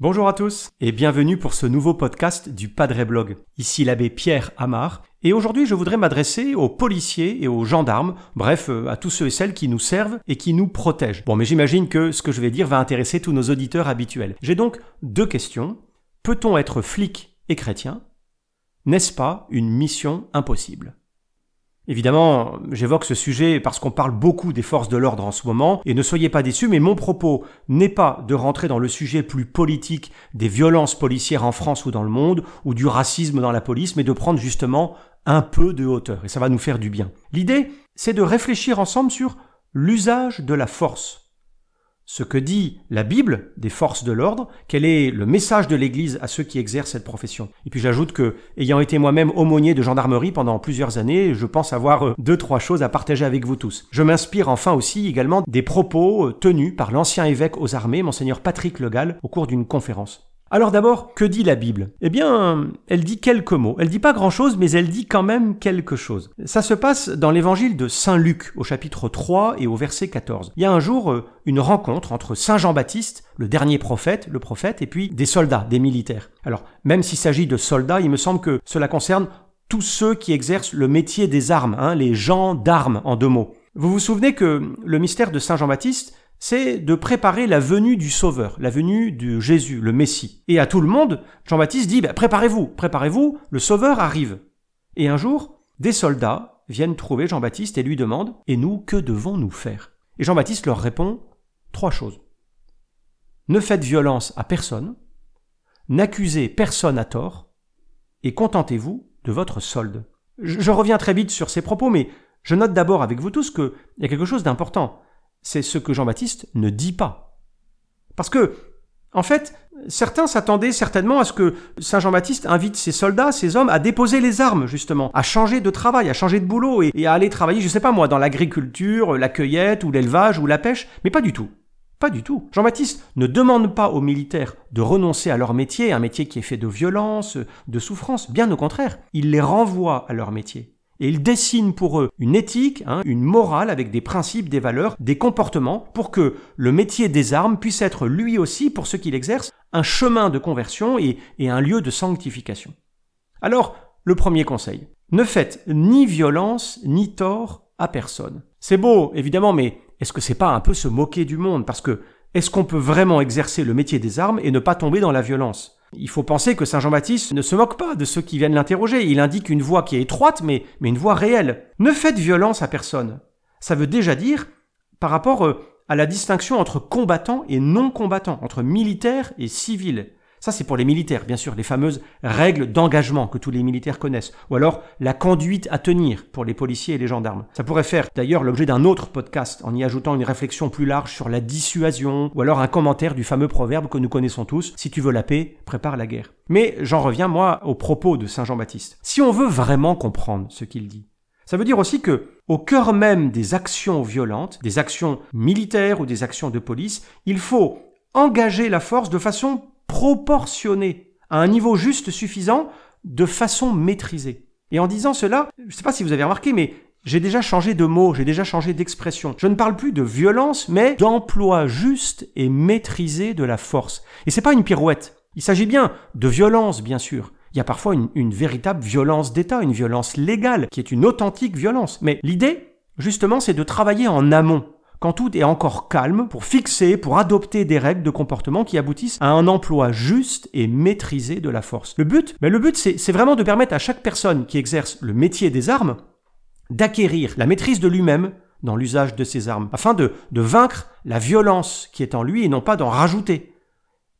Bonjour à tous et bienvenue pour ce nouveau podcast du Padre Blog. Ici l'abbé Pierre Amar et aujourd'hui je voudrais m'adresser aux policiers et aux gendarmes, bref euh, à tous ceux et celles qui nous servent et qui nous protègent. Bon mais j'imagine que ce que je vais dire va intéresser tous nos auditeurs habituels. J'ai donc deux questions. Peut-on être flic et chrétien? N'est-ce pas une mission impossible? Évidemment, j'évoque ce sujet parce qu'on parle beaucoup des forces de l'ordre en ce moment, et ne soyez pas déçus, mais mon propos n'est pas de rentrer dans le sujet plus politique des violences policières en France ou dans le monde, ou du racisme dans la police, mais de prendre justement un peu de hauteur, et ça va nous faire du bien. L'idée, c'est de réfléchir ensemble sur l'usage de la force ce que dit la Bible des forces de l'ordre, quel est le message de l'Église à ceux qui exercent cette profession. Et puis j'ajoute que, ayant été moi-même aumônier de gendarmerie pendant plusieurs années, je pense avoir euh, deux, trois choses à partager avec vous tous. Je m'inspire enfin aussi également des propos euh, tenus par l'ancien évêque aux armées, monseigneur Patrick Legal, au cours d'une conférence. Alors d'abord, que dit la Bible? Eh bien, elle dit quelques mots. Elle dit pas grand-chose, mais elle dit quand même quelque chose. Ça se passe dans l'évangile de Saint Luc, au chapitre 3 et au verset 14. Il y a un jour euh, une rencontre entre Saint Jean-Baptiste, le dernier prophète, le prophète, et puis des soldats, des militaires. Alors, même s'il s'agit de soldats, il me semble que cela concerne tous ceux qui exercent le métier des armes, hein, les gens d'armes en deux mots. Vous vous souvenez que le mystère de Saint Jean-Baptiste, c'est de préparer la venue du Sauveur, la venue de Jésus, le Messie. Et à tout le monde, Jean-Baptiste dit, bah, préparez-vous, préparez-vous, le Sauveur arrive. Et un jour, des soldats viennent trouver Jean-Baptiste et lui demandent, et nous, que devons-nous faire? Et Jean-Baptiste leur répond trois choses. Ne faites violence à personne, n'accusez personne à tort, et contentez-vous de votre solde. Je, reviens très vite sur ces propos, mais je note d'abord avec vous tous qu'il y a quelque chose d'important c'est ce que Jean-Baptiste ne dit pas. Parce que, en fait, certains s'attendaient certainement à ce que Saint Jean-Baptiste invite ses soldats, ses hommes, à déposer les armes, justement, à changer de travail, à changer de boulot et, à aller travailler, je sais pas moi, dans l'agriculture, la cueillette ou l'élevage ou la pêche, mais pas du tout. Pas du tout. Jean-Baptiste ne demande pas aux militaires de renoncer à leur métier, un métier qui est fait de violence, de souffrance. Bien au contraire, il les renvoie à leur métier. Et il dessine pour eux une éthique, hein, une morale avec des principes, des valeurs, des comportements, pour que le métier des armes puisse être lui aussi, pour ceux qui l'exercent, un chemin de conversion et, et un lieu de sanctification. Alors, le premier conseil, ne faites ni violence ni tort à personne. C'est beau, évidemment, mais est-ce que c'est pas un peu se moquer du monde? Parce que est-ce qu'on peut vraiment exercer le métier des armes et ne pas tomber dans la violence? Il faut penser que Saint Jean-Baptiste ne se moque pas de ceux qui viennent l'interroger. Il indique une voix qui est étroite, mais, une voix réelle. Ne faites violence à personne. Ça veut déjà dire, par rapport euh, à la distinction entre combattants et non combattants, entre militaires et civils. Ça, c'est pour les militaires, bien sûr, les fameuses règles d'engagement que tous les militaires connaissent, ou alors la conduite à tenir pour les policiers et les gendarmes. Ça pourrait faire d'ailleurs l'objet d'un autre podcast en y ajoutant une réflexion plus large sur la dissuasion, ou alors un commentaire du fameux proverbe que nous connaissons tous, si tu veux la paix, prépare la guerre. Mais j'en reviens, moi, aux propos de Saint Jean-Baptiste. Si on veut vraiment comprendre ce qu'il dit, ça veut dire aussi que, au cœur même des actions violentes, des actions militaires ou des actions de police, il faut engager la force de façon proportionné à un niveau juste suffisant de façon maîtrisée. Et en disant cela, je ne sais pas si vous avez remarqué, mais j'ai déjà changé de mot, j'ai déjà changé d'expression. Je ne parle plus de violence, mais d'emploi juste et maîtrisé de la force. Et c'est pas une pirouette. Il s'agit bien de violence, bien sûr. Il y a parfois une véritable violence d'État, une violence légale, qui est une authentique violence. Mais l'idée, justement, c'est de travailler en amont quand tout est encore calme, pour fixer, pour adopter des règles de comportement qui aboutissent à un emploi juste et maîtrisé de la force. Le but, mais le but, c'est vraiment de permettre à chaque personne qui exerce le métier des armes d'acquérir la maîtrise de lui-même dans l'usage de ses armes, afin de, de vaincre la violence qui est en lui et non pas d'en rajouter.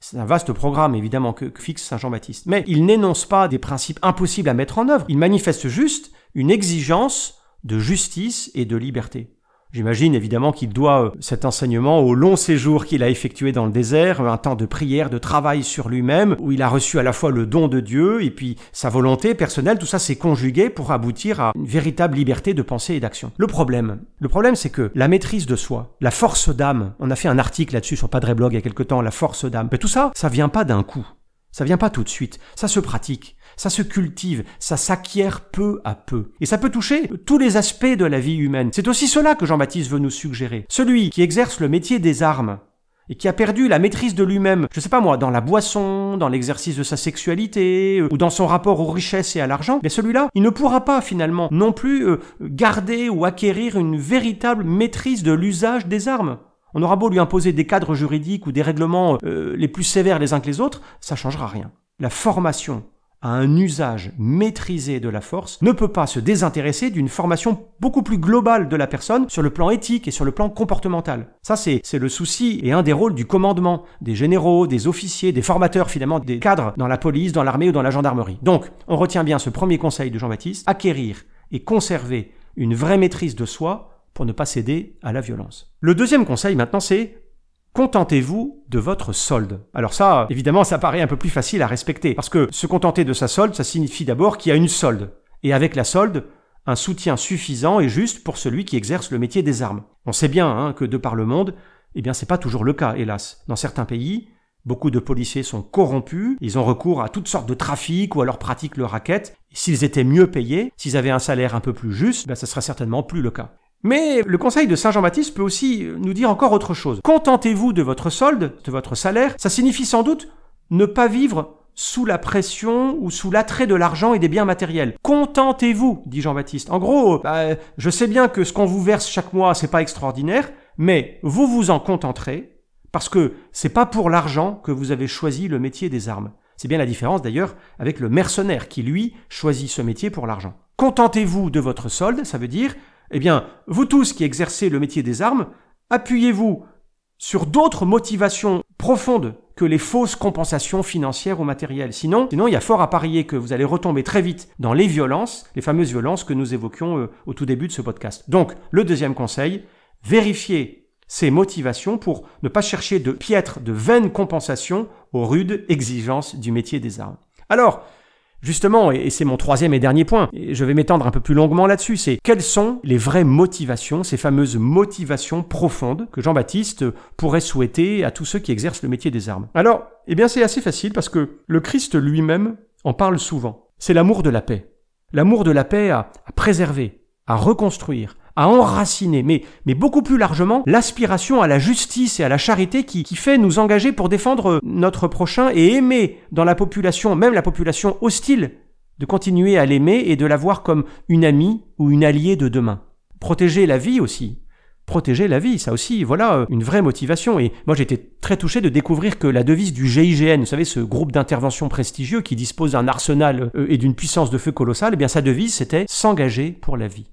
C'est un vaste programme, évidemment, que, que fixe Saint Jean-Baptiste. Mais il n'énonce pas des principes impossibles à mettre en œuvre. Il manifeste juste une exigence de justice et de liberté. J'imagine évidemment qu'il doit euh, cet enseignement au long séjour qu'il a effectué dans le désert, un temps de prière, de travail sur lui-même, où il a reçu à la fois le don de Dieu et puis sa volonté personnelle, tout ça s'est conjugué pour aboutir à une véritable liberté de pensée et d'action. Le problème, le problème c'est que la maîtrise de soi, la force d'âme, on a fait un article là-dessus sur Padre Blog il y a quelque temps, la force d'âme, mais tout ça, ça vient pas d'un coup. Ça vient pas tout de suite. Ça se pratique. Ça se cultive, ça s'acquiert peu à peu. Et ça peut toucher tous les aspects de la vie humaine. C'est aussi cela que Jean-Baptiste veut nous suggérer. Celui qui exerce le métier des armes, et qui a perdu la maîtrise de lui-même, je sais pas moi, dans la boisson, dans l'exercice de sa sexualité, euh, ou dans son rapport aux richesses et à l'argent, mais celui-là, il ne pourra pas finalement non plus euh, garder ou acquérir une véritable maîtrise de l'usage des armes. On aura beau lui imposer des cadres juridiques ou des règlements euh, les plus sévères les uns que les autres, ça changera rien. La formation à un usage maîtrisé de la force ne peut pas se désintéresser d'une formation beaucoup plus globale de la personne sur le plan éthique et sur le plan comportemental. Ça, c'est, le souci et un des rôles du commandement, des généraux, des officiers, des formateurs finalement, des cadres dans la police, dans l'armée ou dans la gendarmerie. Donc, on retient bien ce premier conseil de Jean-Baptiste, acquérir et conserver une vraie maîtrise de soi pour ne pas céder à la violence. Le deuxième conseil maintenant, c'est Contentez-vous de votre solde. Alors ça, évidemment, ça paraît un peu plus facile à respecter, parce que se contenter de sa solde, ça signifie d'abord qu'il y a une solde. Et avec la solde, un soutien suffisant et juste pour celui qui exerce le métier des armes. On sait bien hein, que de par le monde, eh bien c'est pas toujours le cas, hélas. Dans certains pays, beaucoup de policiers sont corrompus, ils ont recours à toutes sortes de trafics ou alors pratiquent le racket. S'ils étaient mieux payés, s'ils avaient un salaire un peu plus juste, ben, ça serait certainement plus le cas. Mais le conseil de Saint Jean-Baptiste peut aussi nous dire encore autre chose. Contentez-vous de votre solde, de votre salaire. Ça signifie sans doute ne pas vivre sous la pression ou sous l'attrait de l'argent et des biens matériels. Contentez-vous, dit Jean-Baptiste. En gros, bah, je sais bien que ce qu'on vous verse chaque mois, c'est pas extraordinaire, mais vous vous en contenterez parce que c'est pas pour l'argent que vous avez choisi le métier des armes. C'est bien la différence d'ailleurs avec le mercenaire qui, lui, choisit ce métier pour l'argent. Contentez-vous de votre solde, ça veut dire eh bien, vous tous qui exercez le métier des armes, appuyez-vous sur d'autres motivations profondes que les fausses compensations financières ou matérielles. Sinon, sinon, il y a fort à parier que vous allez retomber très vite dans les violences, les fameuses violences que nous évoquions euh, au tout début de ce podcast. Donc, le deuxième conseil, vérifiez ces motivations pour ne pas chercher de piètres, de vaines compensations aux rudes exigences du métier des armes. Alors, Justement, et c'est mon troisième et dernier point, et je vais m'étendre un peu plus longuement là-dessus, c'est quelles sont les vraies motivations, ces fameuses motivations profondes que Jean-Baptiste pourrait souhaiter à tous ceux qui exercent le métier des armes? Alors, eh bien c'est assez facile parce que le Christ lui-même en parle souvent. C'est l'amour de la paix. L'amour de la paix à, à préserver, à reconstruire, à enraciner, mais, mais beaucoup plus largement, l'aspiration à la justice et à la charité qui, qui fait nous engager pour défendre notre prochain et aimer dans la population, même la population hostile, de continuer à l'aimer et de la voir comme une amie ou une alliée de demain. Protéger la vie aussi. Protéger la vie, ça aussi, voilà une vraie motivation. Et moi j'étais très touché de découvrir que la devise du GIGN, vous savez, ce groupe d'intervention prestigieux qui dispose d'un arsenal euh, et d'une puissance de feu colossale, eh bien sa devise c'était s'engager pour la vie.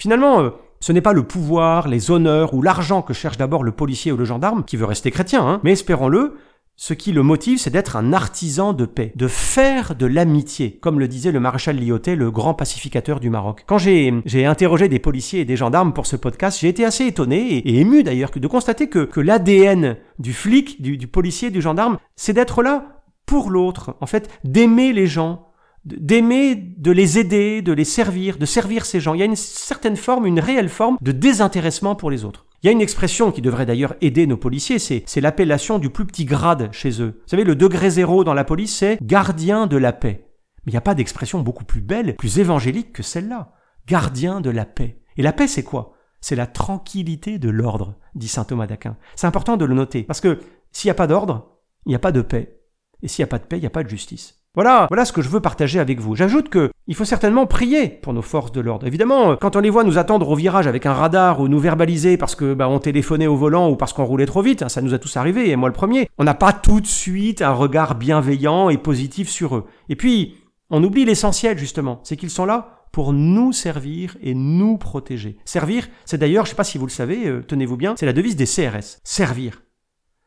Finalement, euh, ce n'est pas le pouvoir, les honneurs ou l'argent que cherche d'abord le policier ou le gendarme, qui veut rester chrétien, hein, mais espérons-le, ce qui le motive, c'est d'être un artisan de paix, de faire de l'amitié, comme le disait le maréchal Lyoté, le grand pacificateur du Maroc. Quand j'ai interrogé des policiers et des gendarmes pour ce podcast, j'ai été assez étonné et, ému d'ailleurs de constater que, que l'ADN du flic, du, du policier, du gendarme, c'est d'être là pour l'autre, en fait, d'aimer les gens, d'aimer, de les aider, de les servir, de servir ces gens. Il y a une certaine forme, une réelle forme de désintéressement pour les autres. Il y a une expression qui devrait d'ailleurs aider nos policiers, c'est, l'appellation du plus petit grade chez eux. Vous savez, le degré zéro dans la police, c'est gardien de la paix. Mais il n'y a pas d'expression beaucoup plus belle, plus évangélique que celle-là. Gardien de la paix. Et la paix, c'est quoi? C'est la tranquillité de l'ordre, dit saint Thomas d'Aquin. C'est important de le noter, parce que s'il n'y a pas d'ordre, il n'y a pas de paix. Et s'il n'y a pas de paix, il n'y a pas de justice. Voilà, voilà ce que je veux partager avec vous. J'ajoute que il faut certainement prier pour nos forces de l'ordre. Évidemment, quand on les voit nous attendre au virage avec un radar ou nous verbaliser parce que bah, on téléphonait au volant ou parce qu'on roulait trop vite, hein, ça nous a tous arrivé, et moi le premier, on n'a pas tout de suite un regard bienveillant et positif sur eux. Et puis, on oublie l'essentiel justement, c'est qu'ils sont là pour nous servir et nous protéger. Servir, c'est d'ailleurs, je sais pas si vous le savez, euh, tenez-vous bien, c'est la devise des CRS. Servir.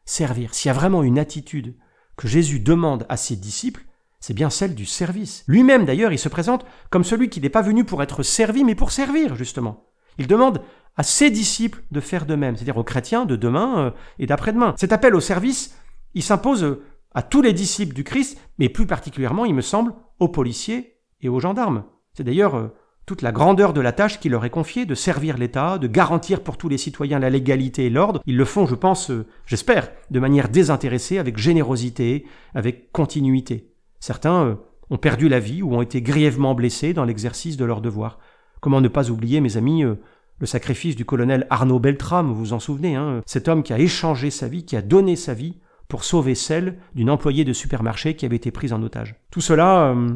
Servir. S'il y a vraiment une attitude que Jésus demande à ses disciples, c'est bien celle du service. Lui-même d'ailleurs, il se présente comme celui qui n'est pas venu pour être servi, mais pour servir, justement. Il demande à ses disciples de faire de même, c'est-à-dire aux chrétiens de demain euh, et d'après-demain. Cet appel au service, il s'impose euh, à tous les disciples du Christ, mais plus particulièrement, il me semble, aux policiers et aux gendarmes. C'est d'ailleurs euh, toute la grandeur de la tâche qui leur est confiée de servir l'État, de garantir pour tous les citoyens la légalité et l'ordre. Ils le font, je pense, j'espère, de manière désintéressée, avec générosité, avec continuité. Certains euh, ont perdu la vie ou ont été grièvement blessés dans l'exercice de leur devoir. Comment ne pas oublier, mes amis, euh, le sacrifice du colonel Arnaud Beltrame, vous vous en souvenez, hein, cet homme qui a échangé sa vie, qui a donné sa vie pour sauver celle d'une employée de supermarché qui avait été prise en otage. Tout cela euh,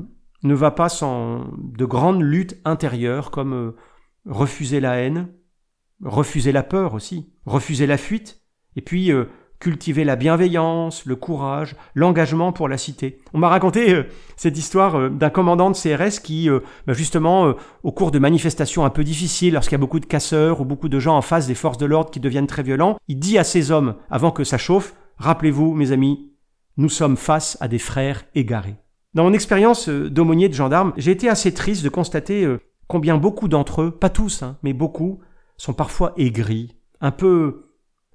ne va pas sans de grandes luttes intérieures comme euh, refuser la haine, refuser la peur aussi, refuser la fuite, et puis euh, cultiver la bienveillance, le courage, l'engagement pour la cité. On m'a raconté cette histoire d'un commandant de CRS qui, bah, justement, au cours de manifestations un peu difficiles, lorsqu'il y a beaucoup de casseurs ou beaucoup de gens en face des forces de l'ordre qui deviennent très violents, il dit à ses hommes, avant que ça chauffe, Rappelez-vous, mes amis, nous sommes face à des frères égarés. Dans mon expérience euh, d'aumônier de gendarme, j'ai été assez triste de constater euh, combien beaucoup d'entre eux, pas tous, hein, mais beaucoup, sont parfois aigris, un peu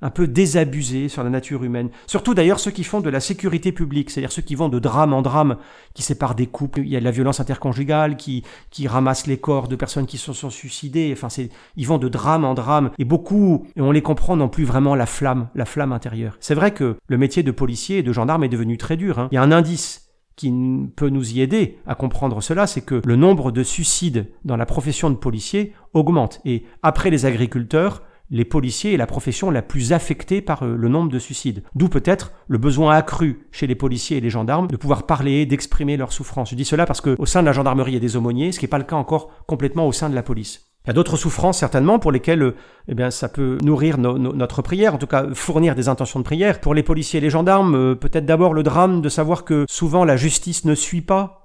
un peu désabusés sur la nature humaine. Surtout d'ailleurs ceux qui font de la sécurité publique, c'est-à-dire ceux qui vont de drame en drame, qui séparent des couples. Il y a de la violence interconjugale, qui, qui ramassent les corps de personnes qui se sont suicidées. Enfin, c'est, ils vont de drame en drame. Et beaucoup, et on les comprend, n'ont plus vraiment la flamme, la flamme intérieure. C'est vrai que le métier de policier et de gendarme est devenu très dur. Hein. Il y a un indice qui peut nous y aider à comprendre cela, c'est que le nombre de suicides dans la profession de policier augmente. Et après les agriculteurs, les policiers est la profession la plus affectée par euh, le nombre de suicides. D'où peut-être le besoin accru chez les policiers et les gendarmes de pouvoir parler, d'exprimer leur souffrance. Je dis cela parce qu'au sein de la gendarmerie, il y a des aumôniers, ce qui n'est pas le cas encore complètement au sein de la police. Il y a d'autres souffrances certainement pour lesquelles euh, eh bien, ça peut nourrir notre prière, en tout cas fournir des intentions de prière. Pour les policiers et les gendarmes, euh, peut-être d'abord le drame de savoir que souvent la justice ne suit pas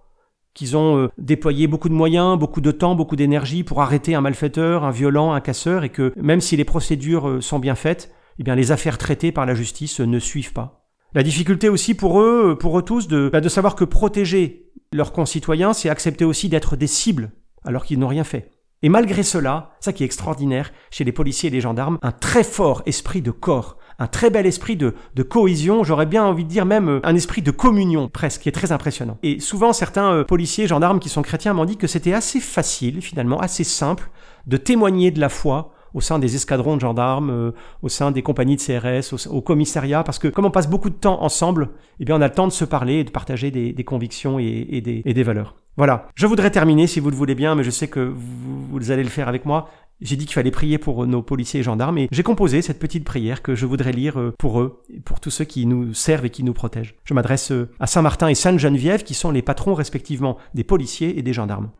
qu'ils ont euh, déployé beaucoup de moyens, beaucoup de temps, beaucoup d'énergie pour arrêter un malfaiteur, un violent, un casseur, et que même si les procédures euh, sont bien faites, eh bien les affaires traitées par la justice ne suivent pas. La difficulté aussi pour eux, euh, pour eux tous, bah, de savoir que protéger leurs concitoyens, c'est accepter aussi d'être des cibles, alors qu'ils n'ont rien fait. Et malgré cela, ça qui est extraordinaire chez les policiers et les gendarmes, un très fort esprit de corps, un très bel esprit de, cohésion, j'aurais bien envie de dire même euh, un esprit de communion presque, qui est très impressionnant. Et souvent certains euh, policiers, gendarmes qui sont chrétiens m'ont dit que c'était assez facile, finalement, assez simple, de témoigner de la foi au sein des escadrons de gendarmes, euh, au sein des compagnies de CRS, au, commissariat, parce que comme on passe beaucoup de temps ensemble, eh bien on a le temps de se parler et de partager des, convictions et, des, valeurs. Voilà. Je voudrais terminer, si vous le voulez bien, mais je sais que vous allez le faire avec moi, j'ai dit qu'il fallait prier pour nos policiers et gendarmes et j'ai composé cette petite prière que je voudrais lire euh, pour eux et pour tous ceux qui nous servent et qui nous protègent. Je m'adresse euh, à Saint-Martin et Sainte-Geneviève qui sont les patrons respectivement des policiers et des gendarmes.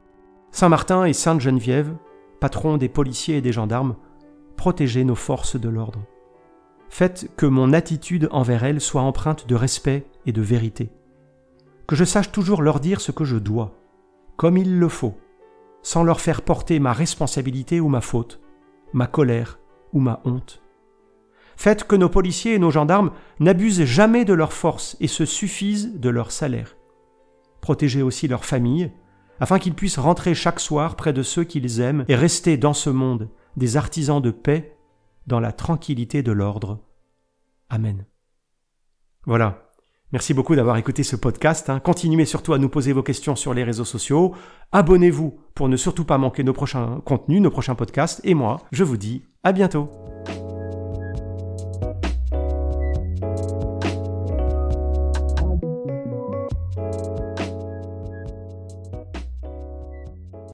Saint-Martin et Sainte-Geneviève, patrons des policiers et des gendarmes, protégez nos forces de l'ordre. Faites que mon attitude envers elles soit empreinte de respect et de vérité. Que je sache toujours leur dire ce que je dois, comme il le faut sans leur faire porter ma responsabilité ou ma faute, ma colère ou ma honte. Faites que nos policiers et nos gendarmes n'abusent jamais de leur force et se suffisent de leur salaire. Protégez aussi leurs familles, afin qu'ils puissent rentrer chaque soir près de ceux qu'ils aiment et rester dans ce monde des artisans de paix dans la tranquillité de l'ordre. Amen. Voilà, Merci beaucoup d'avoir écouté ce podcast. Hein. Continuez surtout à nous poser vos questions sur les réseaux sociaux. Abonnez-vous pour ne surtout pas manquer nos prochains contenus, nos prochains podcasts. Et moi, je vous dis à bientôt.